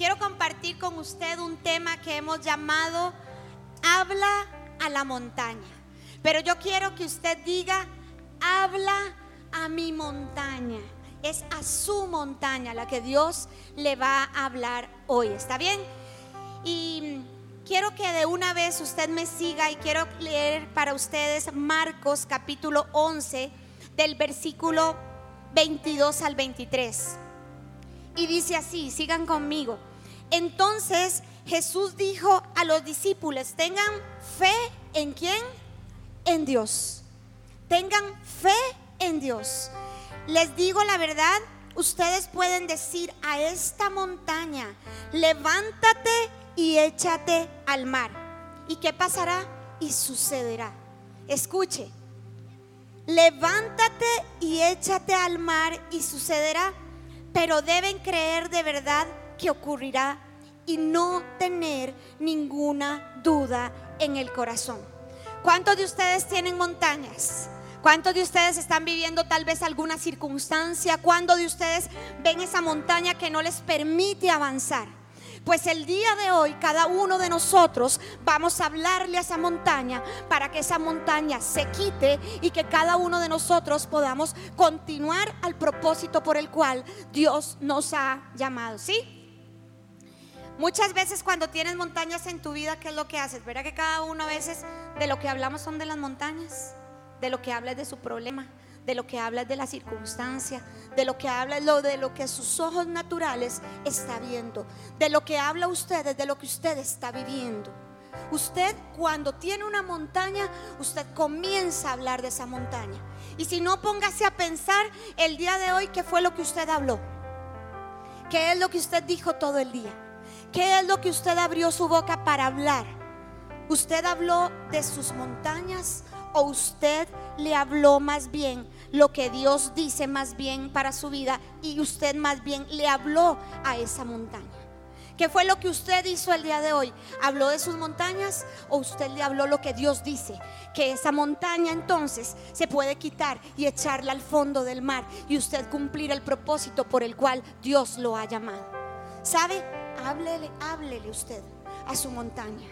quiero compartir con usted un tema que hemos llamado Habla a la montaña. Pero yo quiero que usted diga, habla a mi montaña. Es a su montaña la que Dios le va a hablar hoy. ¿Está bien? Y quiero que de una vez usted me siga y quiero leer para ustedes Marcos capítulo 11 del versículo 22 al 23. Y dice así, sigan conmigo. Entonces Jesús dijo a los discípulos, tengan fe en quién? En Dios. Tengan fe en Dios. Les digo la verdad, ustedes pueden decir a esta montaña, levántate y échate al mar. ¿Y qué pasará? Y sucederá. Escuche, levántate y échate al mar y sucederá, pero deben creer de verdad que ocurrirá y no tener ninguna duda en el corazón. ¿Cuántos de ustedes tienen montañas? ¿Cuántos de ustedes están viviendo tal vez alguna circunstancia? ¿Cuántos de ustedes ven esa montaña que no les permite avanzar? Pues el día de hoy cada uno de nosotros vamos a hablarle a esa montaña para que esa montaña se quite y que cada uno de nosotros podamos continuar al propósito por el cual Dios nos ha llamado. ¿Sí? Muchas veces cuando tienes montañas en tu vida, ¿qué es lo que haces? Verá que cada uno a veces de lo que hablamos son de las montañas, de lo que habla es de su problema, de lo que habla es de la circunstancia, de lo que habla lo de lo que sus ojos naturales está viendo, de lo que habla usted de lo que usted está viviendo. Usted cuando tiene una montaña, usted comienza a hablar de esa montaña. Y si no, póngase a pensar el día de hoy qué fue lo que usted habló, qué es lo que usted dijo todo el día. ¿Qué es lo que usted abrió su boca para hablar? ¿Usted habló de sus montañas o usted le habló más bien lo que Dios dice más bien para su vida y usted más bien le habló a esa montaña? ¿Qué fue lo que usted hizo el día de hoy? ¿Habló de sus montañas o usted le habló lo que Dios dice? Que esa montaña entonces se puede quitar y echarla al fondo del mar y usted cumplir el propósito por el cual Dios lo ha llamado. ¿Sabe? Háblele, háblele usted a su montaña.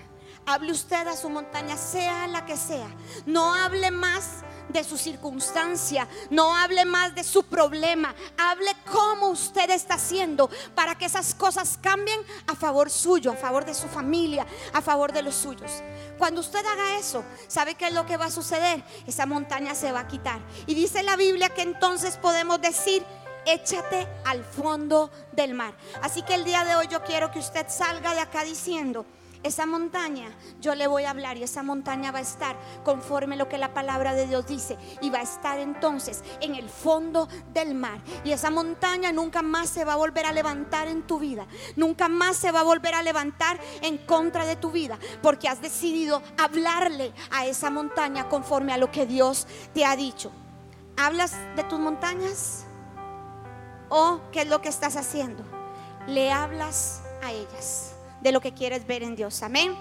Hable usted a su montaña, sea la que sea. No hable más de su circunstancia, no hable más de su problema, hable cómo usted está haciendo para que esas cosas cambien a favor suyo, a favor de su familia, a favor de los suyos. Cuando usted haga eso, ¿sabe qué es lo que va a suceder? Esa montaña se va a quitar. Y dice la Biblia que entonces podemos decir échate al fondo del mar. Así que el día de hoy yo quiero que usted salga de acá diciendo, esa montaña yo le voy a hablar y esa montaña va a estar conforme lo que la palabra de Dios dice y va a estar entonces en el fondo del mar y esa montaña nunca más se va a volver a levantar en tu vida, nunca más se va a volver a levantar en contra de tu vida porque has decidido hablarle a esa montaña conforme a lo que Dios te ha dicho. ¿Hablas de tus montañas? ¿O qué es lo que estás haciendo? Le hablas a ellas de lo que quieres ver en Dios. Amén.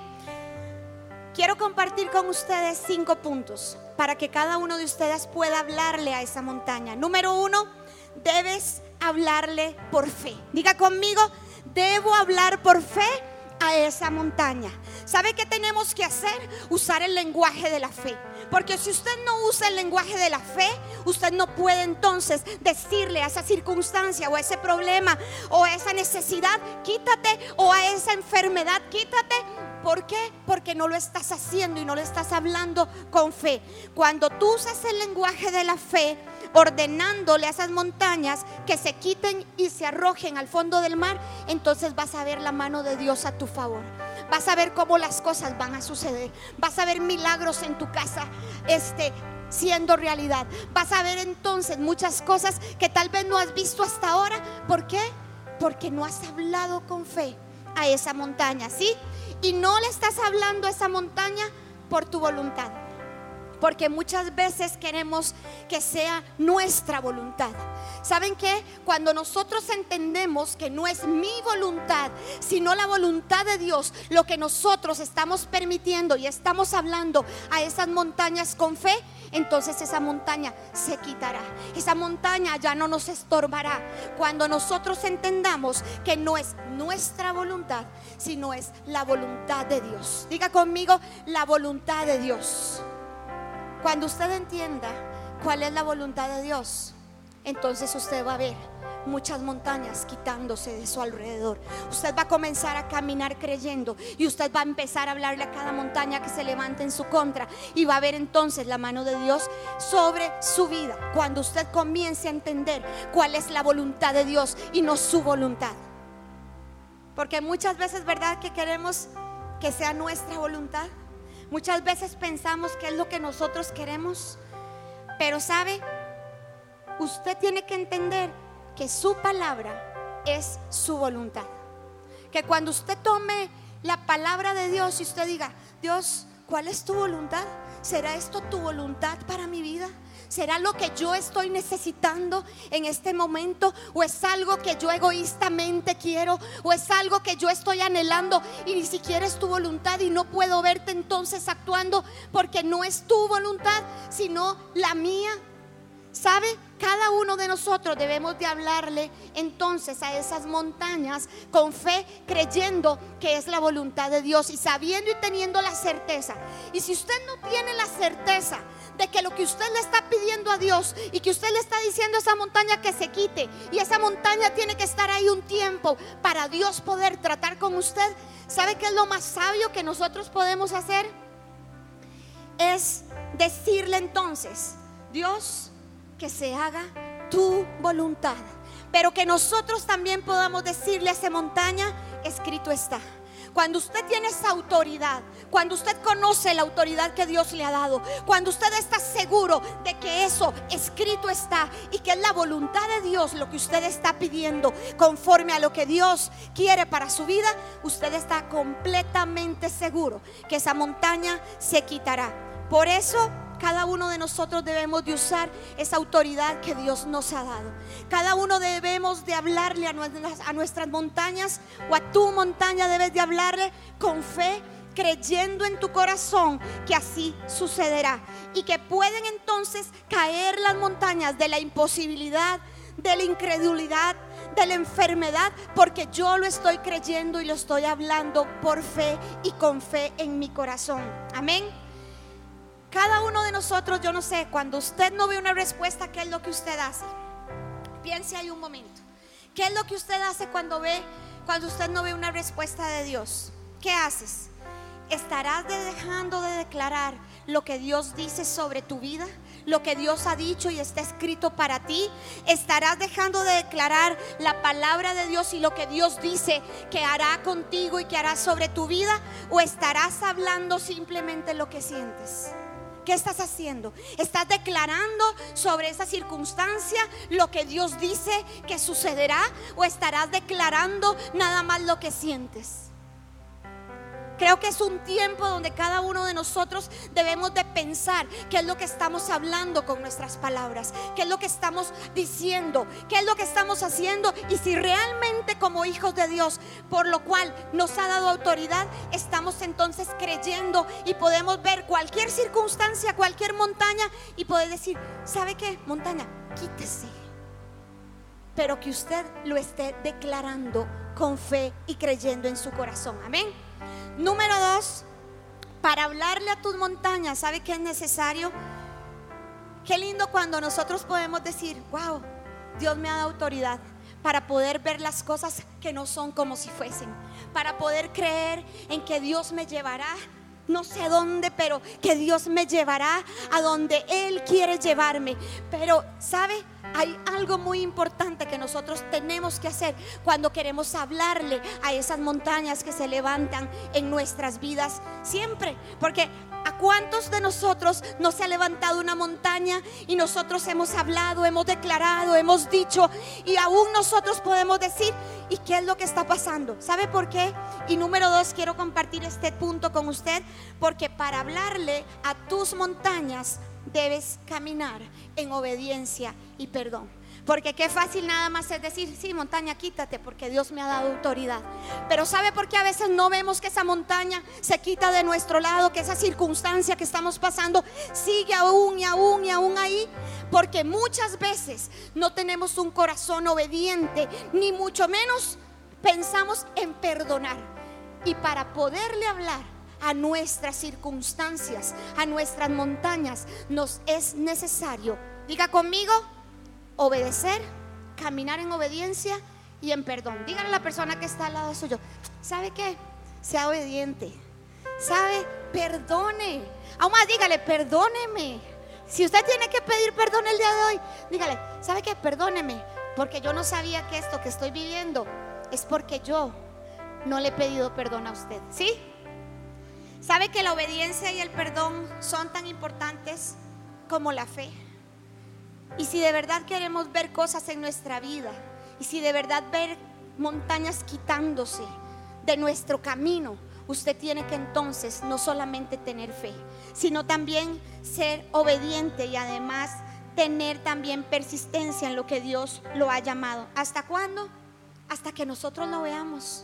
Quiero compartir con ustedes cinco puntos para que cada uno de ustedes pueda hablarle a esa montaña. Número uno, debes hablarle por fe. Diga conmigo, debo hablar por fe a esa montaña. ¿Sabe qué tenemos que hacer? Usar el lenguaje de la fe. Porque si usted no usa el lenguaje de la fe, usted no puede entonces decirle a esa circunstancia o a ese problema o a esa necesidad, quítate o a esa enfermedad, quítate. ¿Por qué? Porque no lo estás haciendo y no lo estás hablando con fe. Cuando tú usas el lenguaje de la fe, ordenándole a esas montañas que se quiten y se arrojen al fondo del mar, entonces vas a ver la mano de Dios a tu favor. Vas a ver cómo las cosas van a suceder. Vas a ver milagros en tu casa, este siendo realidad. Vas a ver entonces muchas cosas que tal vez no has visto hasta ahora. ¿Por qué? Porque no has hablado con fe a esa montaña, ¿sí? Y no le estás hablando a esa montaña por tu voluntad. Porque muchas veces queremos que sea nuestra voluntad. ¿Saben qué? Cuando nosotros entendemos que no es mi voluntad, sino la voluntad de Dios, lo que nosotros estamos permitiendo y estamos hablando a esas montañas con fe, entonces esa montaña se quitará. Esa montaña ya no nos estorbará. Cuando nosotros entendamos que no es nuestra voluntad, sino es la voluntad de Dios. Diga conmigo, la voluntad de Dios. Cuando usted entienda cuál es la voluntad de Dios, entonces usted va a ver muchas montañas quitándose de su alrededor. Usted va a comenzar a caminar creyendo y usted va a empezar a hablarle a cada montaña que se levante en su contra y va a ver entonces la mano de Dios sobre su vida. Cuando usted comience a entender cuál es la voluntad de Dios y no su voluntad. Porque muchas veces, ¿verdad? Que queremos que sea nuestra voluntad. Muchas veces pensamos que es lo que nosotros queremos, pero sabe, usted tiene que entender que su palabra es su voluntad. Que cuando usted tome la palabra de Dios y usted diga, Dios, ¿cuál es tu voluntad? ¿Será esto tu voluntad para mi vida? ¿Será lo que yo estoy necesitando en este momento? ¿O es algo que yo egoístamente quiero? ¿O es algo que yo estoy anhelando y ni siquiera es tu voluntad y no puedo verte entonces actuando porque no es tu voluntad, sino la mía? ¿Sabe? Cada uno de nosotros debemos de hablarle entonces a esas montañas con fe, creyendo que es la voluntad de Dios y sabiendo y teniendo la certeza. Y si usted no tiene la certeza de que lo que usted le está pidiendo a Dios y que usted le está diciendo a esa montaña que se quite y esa montaña tiene que estar ahí un tiempo para Dios poder tratar con usted, ¿sabe qué es lo más sabio que nosotros podemos hacer? Es decirle entonces, Dios, que se haga tu voluntad. Pero que nosotros también podamos decirle a esa montaña, escrito está. Cuando usted tiene esa autoridad, cuando usted conoce la autoridad que Dios le ha dado, cuando usted está seguro de que eso escrito está y que es la voluntad de Dios lo que usted está pidiendo conforme a lo que Dios quiere para su vida, usted está completamente seguro que esa montaña se quitará. Por eso cada uno de nosotros debemos de usar esa autoridad que Dios nos ha dado. Cada uno debemos de hablarle a nuestras, montañas o a tu montaña debes de hablarle con fe creyendo en tu corazón que así sucederá y que pueden entonces caer las montañas de la imposibilidad, de la incredulidad, de la enfermedad, porque yo lo estoy creyendo y lo estoy hablando por fe y con fe en mi corazón. Amén. Cada uno de nosotros, yo no sé, cuando usted no ve una respuesta, ¿qué es lo que usted hace? Piense ahí un momento. ¿Qué es lo que usted hace cuando ve, cuando usted no ve una respuesta de Dios? ¿Qué haces? ¿Estarás dejando de declarar lo que Dios dice sobre tu vida? Lo que Dios ha dicho y está escrito para ti. ¿Estarás dejando de declarar la palabra de Dios y lo que Dios dice que hará contigo y que hará sobre tu vida? ¿O estarás hablando simplemente lo que sientes? ¿Qué estás haciendo? ¿Estás declarando sobre esa circunstancia lo que Dios dice que sucederá? ¿O estarás declarando nada más lo que sientes? Creo que es un tiempo donde cada uno de nosotros debemos de pensar qué es lo que estamos hablando con nuestras palabras, qué es lo que estamos diciendo, qué es lo que estamos haciendo y si realmente como hijos de Dios, por lo cual nos ha dado autoridad, estamos entonces creyendo y podemos ver cualquier circunstancia, cualquier montaña y poder decir, ¿sabe qué? Montaña, quítese. Pero que usted lo esté declarando con fe y creyendo en su corazón. Amén. Número dos, para hablarle a tus montañas, ¿sabe qué es necesario? Qué lindo cuando nosotros podemos decir, wow, Dios me ha dado autoridad para poder ver las cosas que no son como si fuesen, para poder creer en que Dios me llevará no sé dónde, pero que Dios me llevará a donde Él quiere llevarme. Pero, ¿sabe? Hay algo muy importante que nosotros tenemos que hacer cuando queremos hablarle a esas montañas que se levantan en nuestras vidas siempre. Porque ¿a cuántos de nosotros no se ha levantado una montaña y nosotros hemos hablado, hemos declarado, hemos dicho y aún nosotros podemos decir, ¿Y qué es lo que está pasando? ¿Sabe por qué? Y número dos, quiero compartir este punto con usted, porque para hablarle a tus montañas debes caminar en obediencia y perdón. Porque qué fácil nada más es decir, sí, montaña, quítate, porque Dios me ha dado autoridad. Pero ¿sabe por qué a veces no vemos que esa montaña se quita de nuestro lado, que esa circunstancia que estamos pasando sigue aún y aún y aún ahí? Porque muchas veces no tenemos un corazón obediente, ni mucho menos pensamos en perdonar. Y para poderle hablar a nuestras circunstancias, a nuestras montañas, nos es necesario, diga conmigo, obedecer, caminar en obediencia y en perdón. Dígale a la persona que está al lado suyo, ¿sabe qué? Sea obediente. ¿Sabe? Perdone. Aún más, dígale, perdóneme. Si usted tiene que pedir perdón el día de hoy, dígale, ¿sabe qué? Perdóneme, porque yo no sabía que esto que estoy viviendo es porque yo no le he pedido perdón a usted. ¿Sí? ¿Sabe que la obediencia y el perdón son tan importantes como la fe? Y si de verdad queremos ver cosas en nuestra vida, y si de verdad ver montañas quitándose de nuestro camino, usted tiene que entonces no solamente tener fe, sino también ser obediente y además tener también persistencia en lo que Dios lo ha llamado. ¿Hasta cuándo? Hasta que nosotros lo veamos.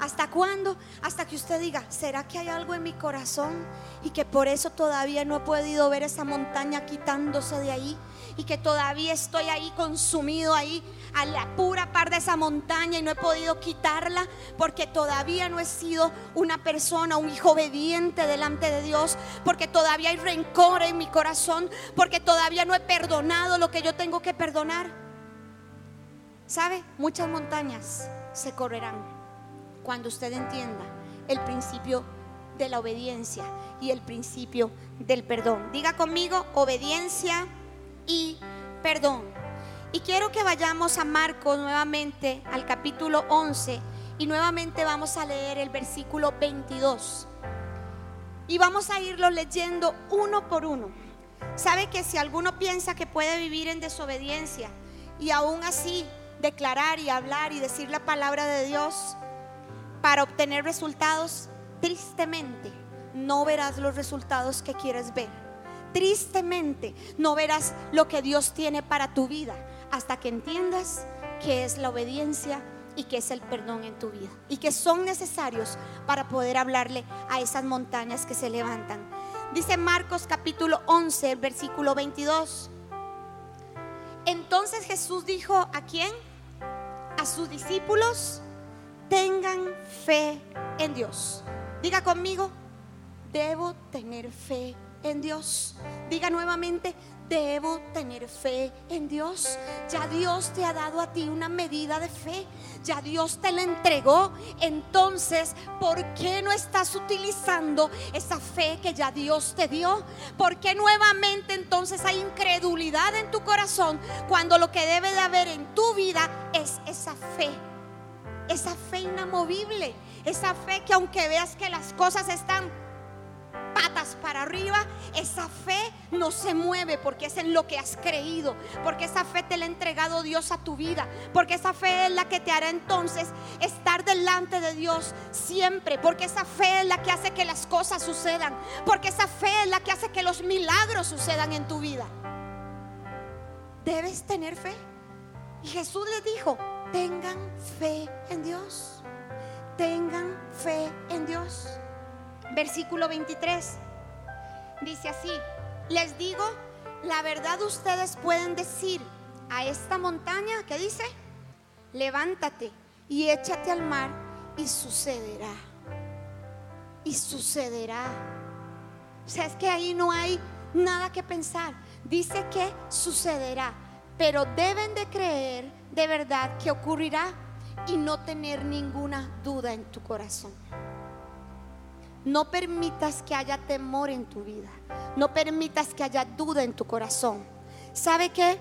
¿Hasta cuándo? Hasta que usted diga, ¿será que hay algo en mi corazón y que por eso todavía no he podido ver esa montaña quitándose de ahí? Y que todavía estoy ahí consumido ahí a la pura par de esa montaña y no he podido quitarla porque todavía no he sido una persona, un hijo obediente delante de Dios, porque todavía hay rencor en mi corazón, porque todavía no he perdonado lo que yo tengo que perdonar. ¿Sabe? Muchas montañas se correrán cuando usted entienda el principio de la obediencia y el principio del perdón. Diga conmigo, obediencia y perdón. Y quiero que vayamos a Marcos nuevamente al capítulo 11 y nuevamente vamos a leer el versículo 22. Y vamos a irlo leyendo uno por uno. Sabe que si alguno piensa que puede vivir en desobediencia y aún así declarar y hablar y decir la palabra de Dios, para obtener resultados, tristemente no verás los resultados que quieres ver. Tristemente no verás lo que Dios tiene para tu vida hasta que entiendas que es la obediencia y que es el perdón en tu vida y que son necesarios para poder hablarle a esas montañas que se levantan. Dice Marcos capítulo 11, versículo 22. Entonces Jesús dijo, ¿a quién? A sus discípulos, tengan fe en Dios. Diga conmigo, debo tener fe en Dios. Diga nuevamente, debo tener fe en Dios. Ya Dios te ha dado a ti una medida de fe. Ya Dios te la entregó. Entonces, ¿por qué no estás utilizando esa fe que ya Dios te dio? ¿Por qué nuevamente entonces hay incredulidad en tu corazón cuando lo que debe de haber en tu vida es esa fe? esa fe inamovible, esa fe que aunque veas que las cosas están patas para arriba, esa fe no se mueve porque es en lo que has creído, porque esa fe te la ha entregado Dios a tu vida, porque esa fe es la que te hará entonces estar delante de Dios siempre, porque esa fe es la que hace que las cosas sucedan, porque esa fe es la que hace que los milagros sucedan en tu vida. Debes tener fe. Y Jesús le dijo, tengan fe en Dios. Tengan fe en Dios. Versículo 23 dice así, les digo, la verdad ustedes pueden decir a esta montaña, ¿qué dice? Levántate y échate al mar y sucederá. Y sucederá. O sea, es que ahí no hay nada que pensar. Dice que sucederá, pero deben de creer de verdad que ocurrirá y no tener ninguna duda en tu corazón. No permitas que haya temor en tu vida. No permitas que haya duda en tu corazón. ¿Sabe qué?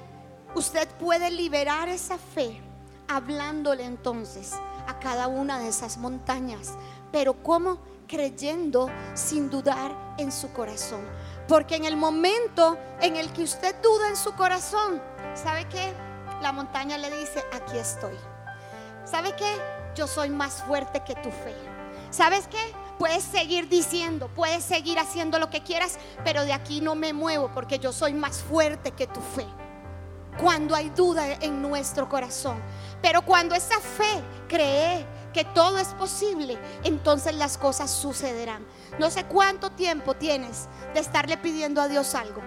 Usted puede liberar esa fe hablándole entonces a cada una de esas montañas. Pero ¿cómo? Creyendo sin dudar en su corazón. Porque en el momento en el que usted duda en su corazón, ¿sabe qué? la montaña le dice, aquí estoy. ¿sabe qué? Yo soy más fuerte que tu fe. ¿Sabes qué? Puedes seguir diciendo, puedes seguir haciendo lo que quieras, pero de aquí no me muevo porque yo soy más fuerte que tu fe. Cuando hay duda en nuestro corazón. Pero cuando esa fe cree que todo es posible, entonces las cosas sucederán. No sé cuánto tiempo tienes de estarle pidiendo a Dios algo.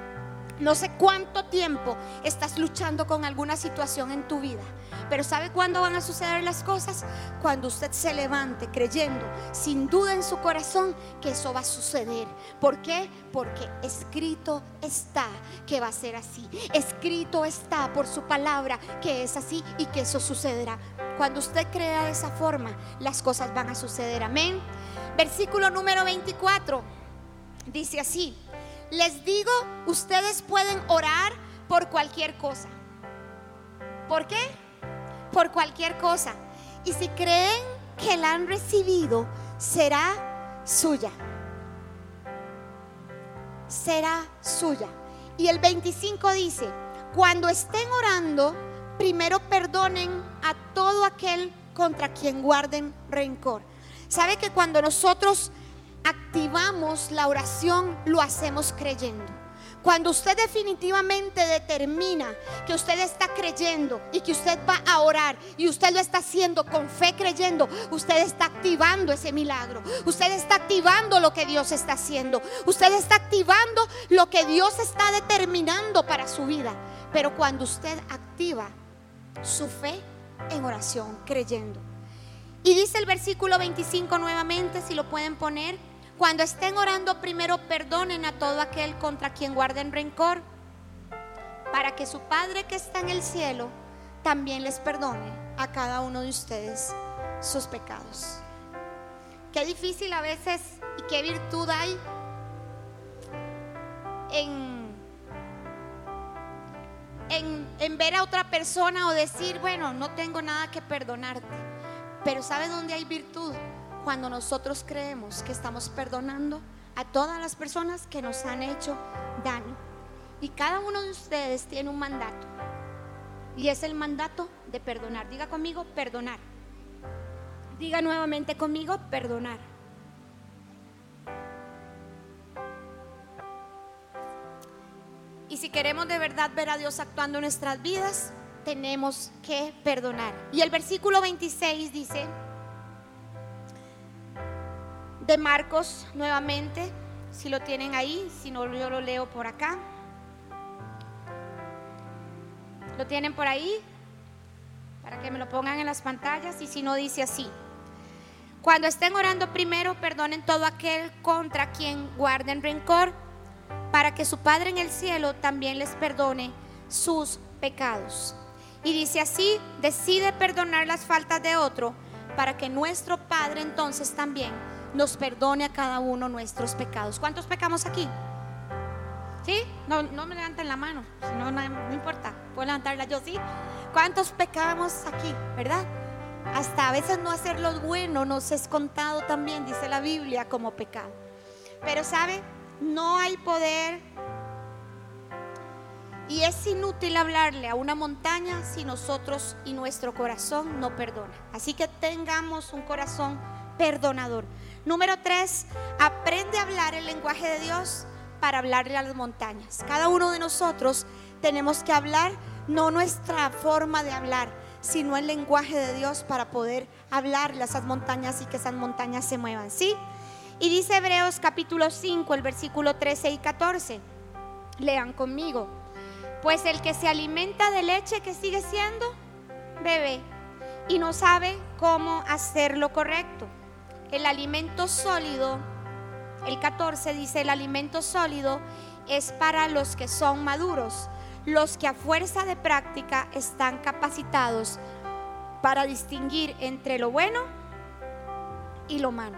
No sé cuánto tiempo estás luchando con alguna situación en tu vida, pero ¿sabe cuándo van a suceder las cosas? Cuando usted se levante creyendo, sin duda en su corazón, que eso va a suceder. ¿Por qué? Porque escrito está que va a ser así. Escrito está por su palabra que es así y que eso sucederá. Cuando usted crea de esa forma, las cosas van a suceder. Amén. Versículo número 24 dice así. Les digo, ustedes pueden orar por cualquier cosa. ¿Por qué? Por cualquier cosa. Y si creen que la han recibido, será suya. Será suya. Y el 25 dice, cuando estén orando, primero perdonen a todo aquel contra quien guarden rencor. ¿Sabe que cuando nosotros activamos la oración, lo hacemos creyendo. Cuando usted definitivamente determina que usted está creyendo y que usted va a orar y usted lo está haciendo con fe creyendo, usted está activando ese milagro. Usted está activando lo que Dios está haciendo. Usted está activando lo que Dios está determinando para su vida. Pero cuando usted activa su fe en oración, creyendo. Y dice el versículo 25 nuevamente, si lo pueden poner, cuando estén orando, primero perdonen a todo aquel contra quien guarden rencor, para que su Padre que está en el cielo también les perdone a cada uno de ustedes sus pecados. Qué difícil a veces y qué virtud hay en, en, en ver a otra persona o decir, bueno, no tengo nada que perdonarte. Pero ¿sabe dónde hay virtud? Cuando nosotros creemos que estamos perdonando a todas las personas que nos han hecho daño. Y cada uno de ustedes tiene un mandato. Y es el mandato de perdonar. Diga conmigo, perdonar. Diga nuevamente conmigo, perdonar. Y si queremos de verdad ver a Dios actuando en nuestras vidas, tenemos que perdonar. Y el versículo 26 dice, de Marcos nuevamente, si lo tienen ahí, si no yo lo leo por acá. ¿Lo tienen por ahí? Para que me lo pongan en las pantallas y si no dice así. Cuando estén orando primero, perdonen todo aquel contra quien guarden rencor, para que su Padre en el cielo también les perdone sus pecados. Y dice así, decide perdonar las faltas de otro, para que nuestro Padre entonces también nos perdone a cada uno nuestros pecados. ¿Cuántos pecamos aquí? ¿Sí? No, no me levanten la mano, no, no importa, puedo levantarla yo, ¿sí? ¿Cuántos pecamos aquí, verdad? Hasta a veces no hacer lo bueno nos es contado también, dice la Biblia, como pecado. Pero sabe, no hay poder y es inútil hablarle a una montaña si nosotros y nuestro corazón no perdona. Así que tengamos un corazón perdonador. Número tres, aprende a hablar el lenguaje de Dios para hablarle a las montañas. Cada uno de nosotros tenemos que hablar no nuestra forma de hablar, sino el lenguaje de Dios para poder hablarle a esas montañas y que esas montañas se muevan, ¿sí? Y dice Hebreos capítulo 5, el versículo 13 y 14. Lean conmigo. Pues el que se alimenta de leche que sigue siendo bebé y no sabe cómo hacer lo correcto el alimento sólido, el 14 dice, el alimento sólido es para los que son maduros, los que a fuerza de práctica están capacitados para distinguir entre lo bueno y lo malo.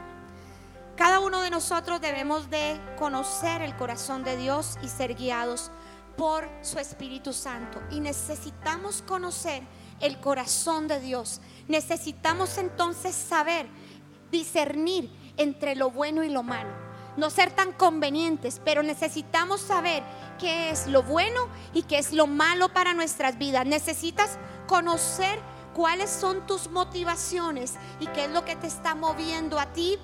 Cada uno de nosotros debemos de conocer el corazón de Dios y ser guiados por su Espíritu Santo. Y necesitamos conocer el corazón de Dios. Necesitamos entonces saber discernir entre lo bueno y lo malo. No ser tan convenientes, pero necesitamos saber qué es lo bueno y qué es lo malo para nuestras vidas. Necesitas conocer cuáles son tus motivaciones y qué es lo que te está moviendo a ti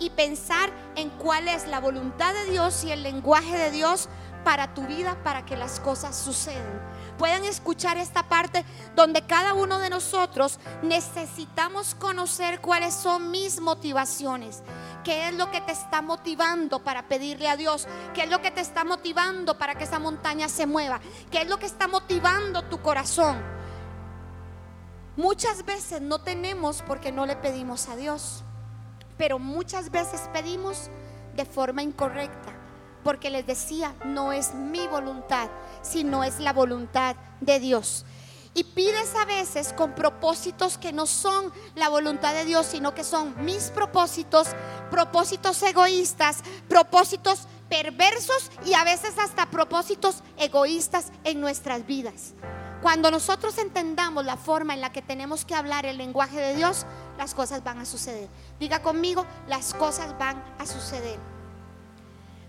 y pensar en cuál es la voluntad de Dios y el lenguaje de Dios para tu vida, para que las cosas sucedan. Pueden escuchar esta parte donde cada uno de nosotros necesitamos conocer cuáles son mis motivaciones. ¿Qué es lo que te está motivando para pedirle a Dios? ¿Qué es lo que te está motivando para que esa montaña se mueva? ¿Qué es lo que está motivando tu corazón? Muchas veces no tenemos porque no le pedimos a Dios, pero muchas veces pedimos de forma incorrecta, porque les decía, no es mi voluntad, sino es la voluntad de Dios. Y pides a veces con propósitos que no son la voluntad de Dios, sino que son mis propósitos, propósitos egoístas, propósitos perversos y a veces hasta propósitos egoístas en nuestras vidas. Cuando nosotros entendamos la forma en la que tenemos que hablar el lenguaje de Dios, las cosas van a suceder. Diga conmigo, las cosas van a suceder.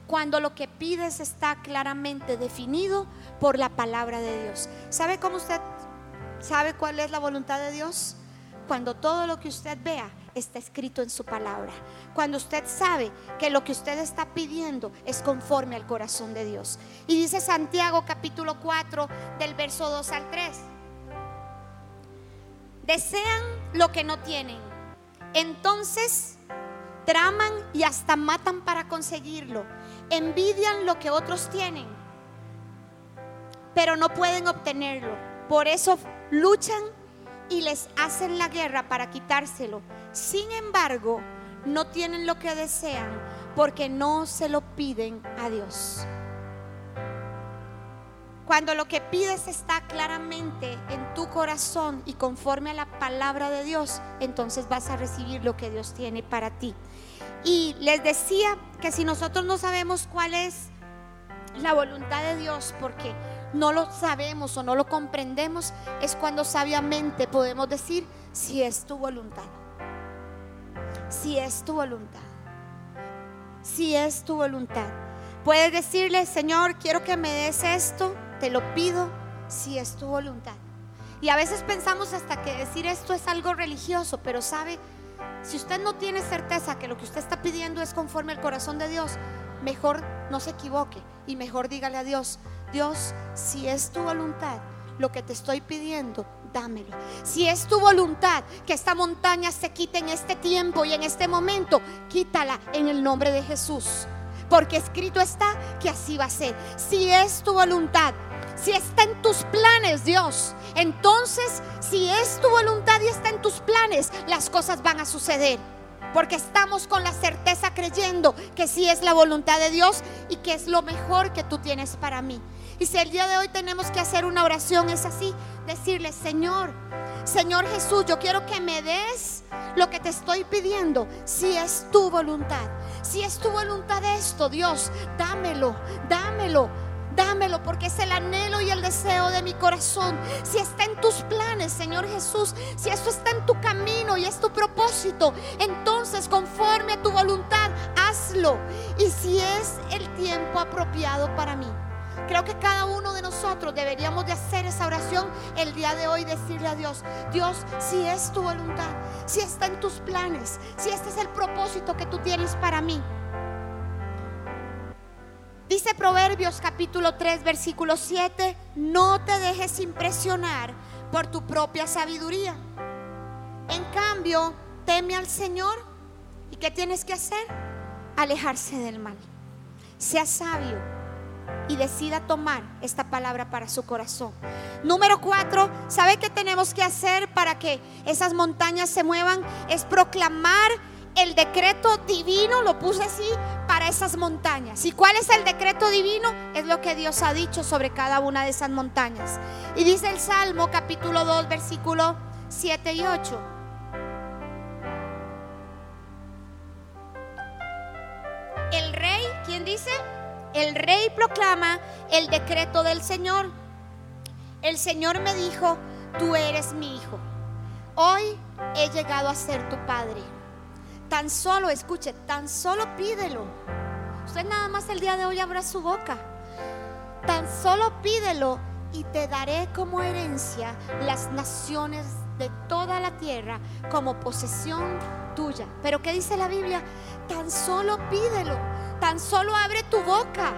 Cuando lo que pides está claramente definido por la palabra de Dios. ¿Sabe cómo usted sabe cuál es la voluntad de Dios? Cuando todo lo que usted vea está escrito en su palabra. Cuando usted sabe que lo que usted está pidiendo es conforme al corazón de Dios. Y dice Santiago capítulo 4 del verso 2 al 3. Desean lo que no tienen. Entonces traman y hasta matan para conseguirlo. Envidian lo que otros tienen, pero no pueden obtenerlo. Por eso luchan y les hacen la guerra para quitárselo. Sin embargo, no tienen lo que desean porque no se lo piden a Dios. Cuando lo que pides está claramente en tu corazón y conforme a la palabra de Dios, entonces vas a recibir lo que Dios tiene para ti. Y les decía que si nosotros no sabemos cuál es la voluntad de Dios, porque no lo sabemos o no lo comprendemos, es cuando sabiamente podemos decir si es tu voluntad. Si es tu voluntad. Si es tu voluntad. Puedes decirle, Señor, quiero que me des esto, te lo pido, si es tu voluntad. Y a veces pensamos hasta que decir esto es algo religioso, pero sabe, si usted no tiene certeza que lo que usted está pidiendo es conforme al corazón de Dios, mejor no se equivoque y mejor dígale a Dios, Dios, si es tu voluntad, lo que te estoy pidiendo, dámelo. Si es tu voluntad que esta montaña se quite en este tiempo y en este momento, quítala en el nombre de Jesús. Porque escrito está que así va a ser. Si es tu voluntad, si está en tus planes, Dios, entonces si es tu voluntad y está en tus planes, las cosas van a suceder. Porque estamos con la certeza creyendo que sí es la voluntad de Dios y que es lo mejor que tú tienes para mí. Y si el día de hoy tenemos que hacer una oración, es así, decirle, Señor, Señor Jesús, yo quiero que me des lo que te estoy pidiendo, si es tu voluntad. Si es tu voluntad esto, Dios, dámelo, dámelo. Dámelo porque es el anhelo y el deseo de mi corazón. Si está en tus planes, Señor Jesús, si eso está en tu camino y es tu propósito, entonces conforme a tu voluntad, hazlo. Y si es el tiempo apropiado para mí. Creo que cada uno de nosotros deberíamos de hacer esa oración el día de hoy, decirle a Dios, Dios, si es tu voluntad, si está en tus planes, si este es el propósito que tú tienes para mí. Dice Proverbios capítulo 3, versículo 7, no te dejes impresionar por tu propia sabiduría. En cambio, teme al Señor. ¿Y qué tienes que hacer? Alejarse del mal. Sea sabio y decida tomar esta palabra para su corazón. Número cuatro, ¿sabe qué tenemos que hacer para que esas montañas se muevan? Es proclamar el decreto divino, lo puse así, esas montañas. ¿Y cuál es el decreto divino? Es lo que Dios ha dicho sobre cada una de esas montañas. Y dice el Salmo capítulo 2, versículo 7 y 8. El rey, ¿quién dice? El rey proclama el decreto del Señor. El Señor me dijo, tú eres mi hijo. Hoy he llegado a ser tu padre. Tan solo, escuche, tan solo pídelo. Usted nada más el día de hoy abra su boca. Tan solo pídelo y te daré como herencia las naciones de toda la tierra como posesión tuya. Pero ¿qué dice la Biblia? Tan solo pídelo, tan solo abre tu boca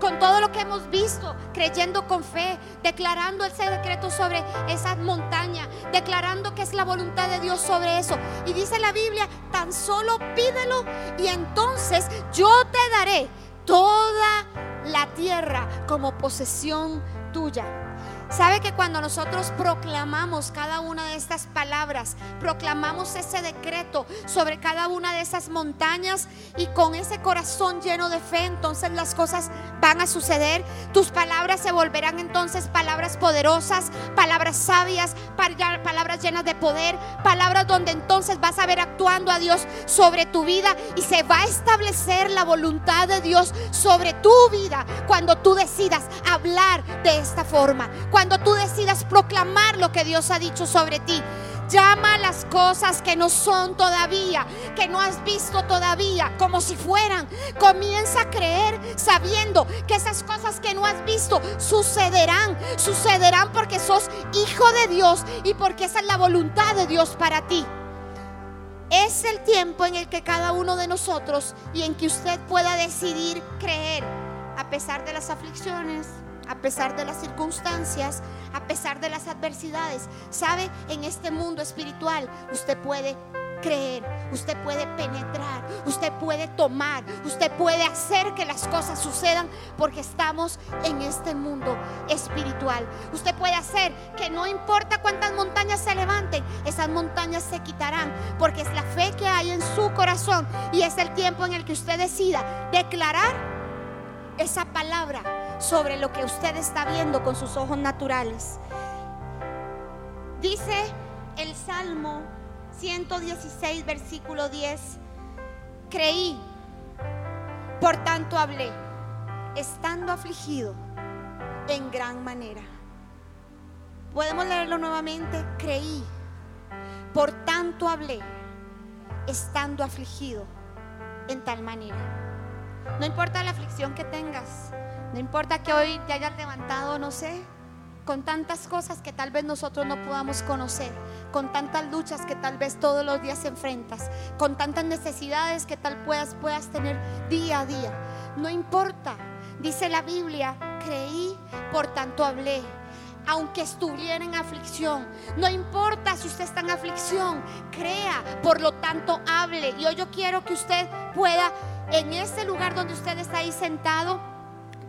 con todo lo que hemos visto, creyendo con fe, declarando ese decreto sobre esa montaña, declarando que es la voluntad de Dios sobre eso. Y dice la Biblia, tan solo pídelo y entonces yo te daré toda la tierra como posesión tuya. Sabe que cuando nosotros proclamamos cada una de estas palabras, proclamamos ese decreto sobre cada una de esas montañas y con ese corazón lleno de fe, entonces las cosas van a suceder. Tus palabras se volverán entonces palabras poderosas, palabras sabias, palabras llenas de poder, palabras donde entonces vas a ver actuando a Dios sobre tu vida y se va a establecer la voluntad de Dios sobre tu vida cuando tú decidas hablar de esta forma tú decidas proclamar lo que Dios ha dicho sobre ti. Llama las cosas que no son todavía, que no has visto todavía, como si fueran. Comienza a creer sabiendo que esas cosas que no has visto sucederán. Sucederán porque sos hijo de Dios y porque esa es la voluntad de Dios para ti. Es el tiempo en el que cada uno de nosotros y en que usted pueda decidir creer a pesar de las aflicciones, a pesar de las circunstancias, a pesar de las adversidades. ¿Sabe? En este mundo espiritual usted puede creer, usted puede penetrar, usted puede tomar, usted puede hacer que las cosas sucedan porque estamos en este mundo espiritual. Usted puede hacer que no importa cuántas montañas se levanten, esas montañas se quitarán porque es la fe que hay en su corazón y es el tiempo en el que usted decida declarar esa palabra sobre lo que usted está viendo con sus ojos naturales. Dice el Salmo 116, versículo 10, creí, por tanto hablé, estando afligido en gran manera. Podemos leerlo nuevamente, creí, por tanto hablé, estando afligido en tal manera. No importa la aflicción que tengas, no importa que hoy te hayas levantado, no sé, con tantas cosas que tal vez nosotros no podamos conocer, con tantas luchas que tal vez todos los días enfrentas, con tantas necesidades que tal puedas, puedas tener día a día. No importa, dice la Biblia, creí, por tanto hablé. Aunque estuviera en aflicción, no importa si usted está en aflicción, crea, por lo tanto hable. Y hoy yo quiero que usted pueda, en ese lugar donde usted está ahí sentado,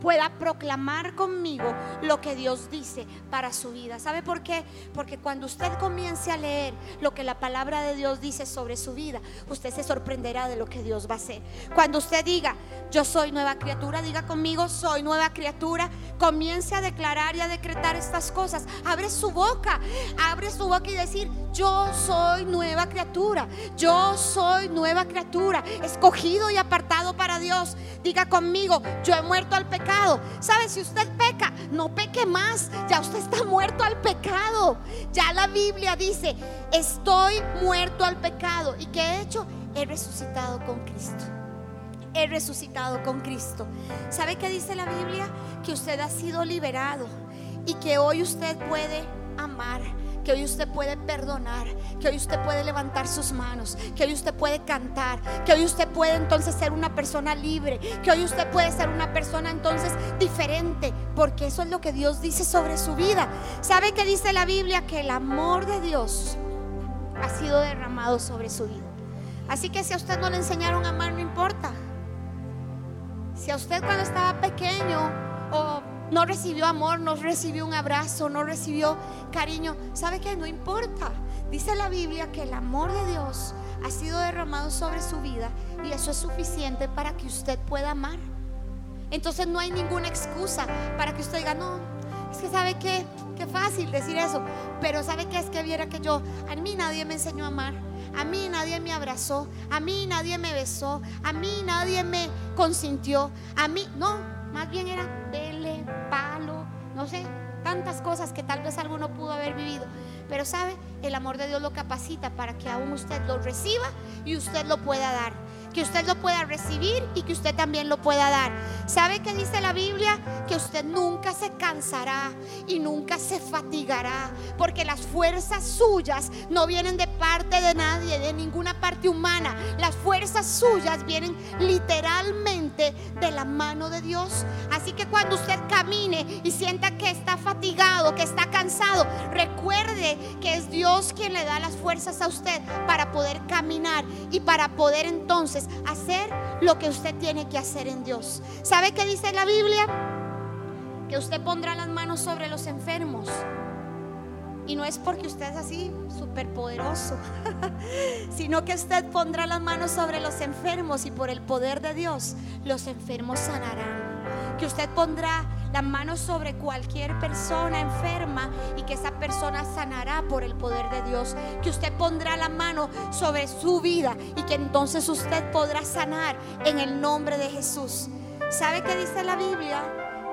pueda proclamar conmigo lo que Dios dice para su vida. ¿Sabe por qué? Porque cuando usted comience a leer lo que la palabra de Dios dice sobre su vida, usted se sorprenderá de lo que Dios va a hacer. Cuando usted diga, yo soy nueva criatura, diga conmigo, soy nueva criatura, comience a declarar y a decretar estas cosas. Abre su boca, abre su boca y decir, yo soy nueva criatura, yo soy nueva criatura, escogido y apartado para Dios. Diga conmigo, yo he muerto al pecado ¿Sabe? Si usted peca, no peque más. Ya usted está muerto al pecado. Ya la Biblia dice, estoy muerto al pecado. ¿Y qué he hecho? He resucitado con Cristo. He resucitado con Cristo. ¿Sabe qué dice la Biblia? Que usted ha sido liberado y que hoy usted puede amar que hoy usted puede perdonar, que hoy usted puede levantar sus manos, que hoy usted puede cantar, que hoy usted puede entonces ser una persona libre, que hoy usted puede ser una persona entonces diferente, porque eso es lo que Dios dice sobre su vida. ¿Sabe que dice la Biblia? Que el amor de Dios ha sido derramado sobre su vida. Así que si a usted no le enseñaron a amar, no importa. Si a usted cuando estaba pequeño o no recibió amor, no recibió un abrazo, no recibió cariño. ¿Sabe qué? No importa. Dice la Biblia que el amor de Dios ha sido derramado sobre su vida y eso es suficiente para que usted pueda amar. Entonces no hay ninguna excusa para que usted diga, no, es que sabe qué, qué fácil decir eso, pero sabe que es que viera que yo, a mí nadie me enseñó a amar, a mí nadie me abrazó, a mí nadie me besó, a mí nadie me consintió, a mí, no, más bien era dele, palo, no sé, tantas cosas que tal vez alguno pudo haber vivido. Pero sabe, el amor de Dios lo capacita para que aún usted lo reciba y usted lo pueda dar. Que usted lo pueda recibir y que usted también lo pueda dar. ¿Sabe qué dice la Biblia? Que usted nunca se cansará y nunca se fatigará, porque las fuerzas suyas no vienen de parte de nadie, de ninguna parte humana. Las fuerzas suyas vienen literalmente de la mano de Dios. Así que cuando usted camine y sienta que está fatigado, que está cansado, recuerde que es Dios quien le da las fuerzas a usted para poder caminar y para poder entonces hacer lo que usted tiene que hacer en Dios. ¿Sabe qué dice la Biblia? Que usted pondrá las manos sobre los enfermos. Y no es porque usted es así súper poderoso, sino que usted pondrá las manos sobre los enfermos y por el poder de Dios los enfermos sanarán. Que usted pondrá la mano sobre cualquier persona enferma y que esa persona sanará por el poder de Dios. Que usted pondrá la mano sobre su vida y que entonces usted podrá sanar en el nombre de Jesús. ¿Sabe qué dice la Biblia?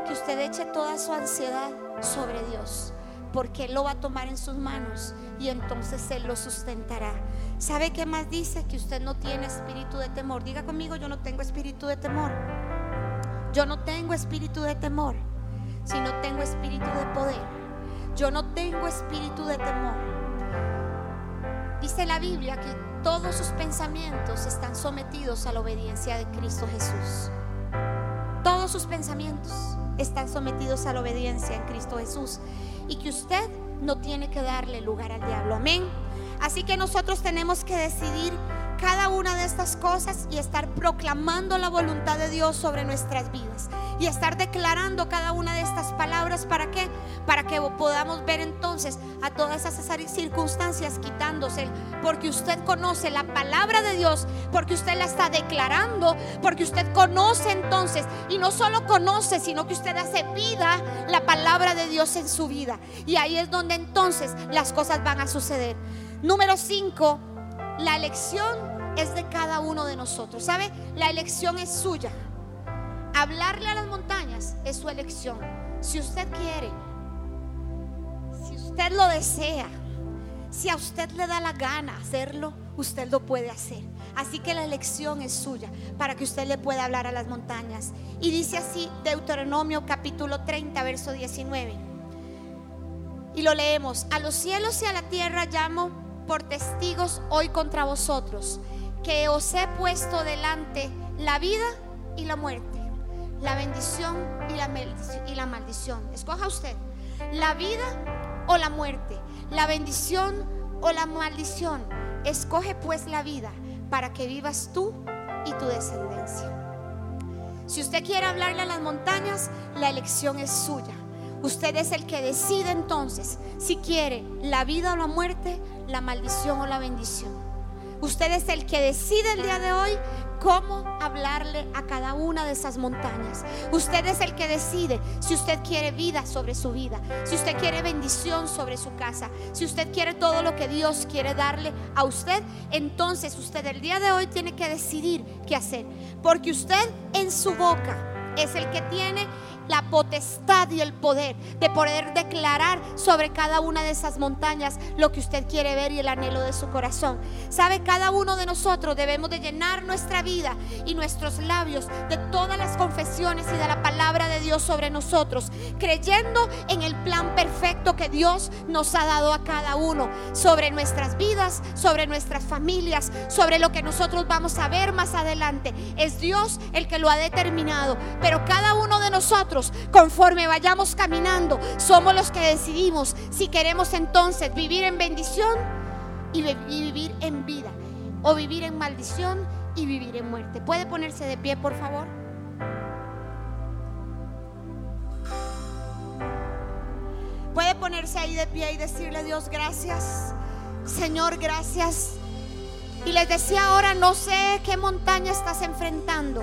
Que usted eche toda su ansiedad sobre Dios, porque Él lo va a tomar en sus manos y entonces Él lo sustentará. ¿Sabe qué más dice? Que usted no tiene espíritu de temor. Diga conmigo, yo no tengo espíritu de temor. Yo no tengo espíritu de temor, sino tengo espíritu de poder. Yo no tengo espíritu de temor. Dice la Biblia que todos sus pensamientos están sometidos a la obediencia de Cristo Jesús. Todos sus pensamientos están sometidos a la obediencia en Cristo Jesús. Y que usted no tiene que darle lugar al diablo. Amén. Así que nosotros tenemos que decidir cada una de estas cosas y estar proclamando la voluntad de Dios sobre nuestras vidas y estar declarando cada una de estas palabras para qué? Para que podamos ver entonces a todas esas circunstancias quitándose, porque usted conoce la palabra de Dios, porque usted la está declarando, porque usted conoce entonces y no solo conoce, sino que usted hace vida la palabra de Dios en su vida. Y ahí es donde entonces las cosas van a suceder. Número 5, la elección es de cada uno de nosotros. ¿Sabe? La elección es suya. Hablarle a las montañas es su elección. Si usted quiere, si usted lo desea, si a usted le da la gana hacerlo, usted lo puede hacer. Así que la elección es suya para que usted le pueda hablar a las montañas. Y dice así Deuteronomio capítulo 30, verso 19. Y lo leemos, a los cielos y a la tierra llamo por testigos hoy contra vosotros que os he puesto delante la vida y la muerte, la bendición y la, maldición. Escoja usted la vida o la muerte, la bendición o la maldición. Escoge pues la vida para que vivas tú y tu descendencia. Si usted quiere hablarle a las montañas, la elección es suya. Usted es el que decide entonces si quiere la vida o la muerte, la maldición o la bendición. Usted es el que decide el día de hoy cómo hablarle a cada una de esas montañas. Usted es el que decide si usted quiere vida sobre su vida, si usted quiere bendición sobre su casa, si usted quiere todo lo que Dios quiere darle a usted, entonces usted el día de hoy tiene que decidir qué hacer. Porque usted en su boca es el que tiene la potestad y el poder de poder declarar sobre cada una de esas montañas lo que usted quiere ver y el anhelo de su corazón. Sabe, cada uno de nosotros debemos de llenar nuestra vida y nuestros labios de todas las confesiones y de la palabra de Dios sobre nosotros, creyendo en el plan perfecto que Dios nos ha dado a cada uno sobre nuestras vidas, sobre nuestras familias, sobre lo que nosotros vamos a ver más adelante. Es Dios el que lo ha determinado, pero cada uno de nosotros conforme vayamos caminando, somos los que decidimos si queremos entonces vivir en bendición y vivir en vida, o vivir en maldición y vivir en muerte. ¿Puede ponerse de pie, por favor? Puede ponerse ahí de pie y decirle Dios gracias. Señor, gracias. Y les decía ahora, no sé qué montaña estás enfrentando,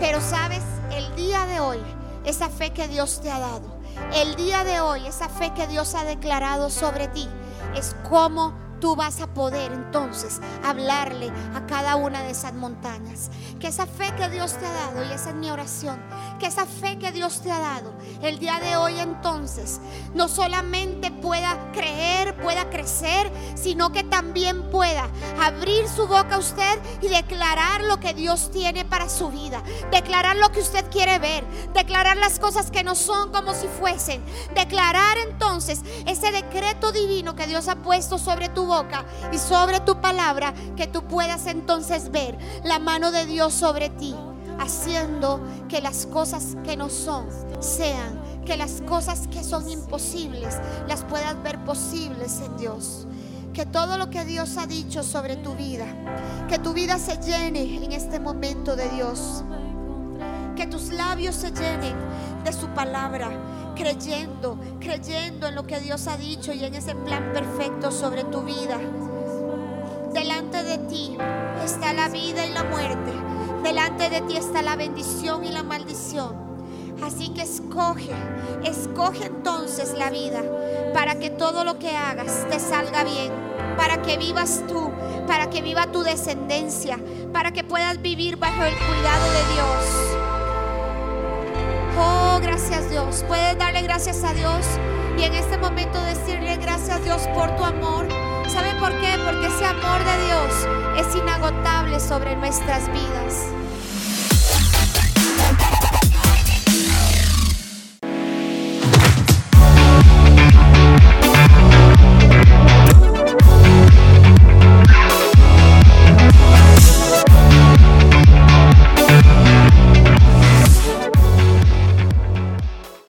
pero sabes, el día de hoy esa fe que Dios te ha dado. El día de hoy, esa fe que Dios ha declarado sobre ti es cómo tú vas a poder entonces hablarle a cada una de esas montañas. Que esa fe que Dios te ha dado, y esa es mi oración, que esa fe que Dios te ha dado el día de hoy entonces no solamente pueda creer, pueda crecer, sino que también pueda abrir su boca a usted y declarar lo que Dios tiene para su vida, declarar lo que usted quiere ver, declarar las cosas que no son como si fuesen, declarar entonces ese decreto divino que Dios ha puesto sobre tu boca y sobre tu palabra, que tú puedas entonces ver la mano de Dios sobre ti, haciendo que las cosas que no son sean, que las cosas que son imposibles las puedas ver posibles en Dios. Que todo lo que Dios ha dicho sobre tu vida, que tu vida se llene en este momento de Dios. Que tus labios se llenen de su palabra, creyendo, creyendo en lo que Dios ha dicho y en ese plan perfecto sobre tu vida. Delante de ti está la vida y la muerte. Delante de ti está la bendición y la maldición. Así que escoge, escoge entonces la vida para que todo lo que hagas te salga bien, para que vivas tú, para que viva tu descendencia, para que puedas vivir bajo el cuidado de Dios. Gracias Dios. Puedes darle gracias a Dios y en este momento decirle gracias Dios por tu amor. ¿Sabe por qué? Porque ese amor de Dios es inagotable sobre nuestras vidas.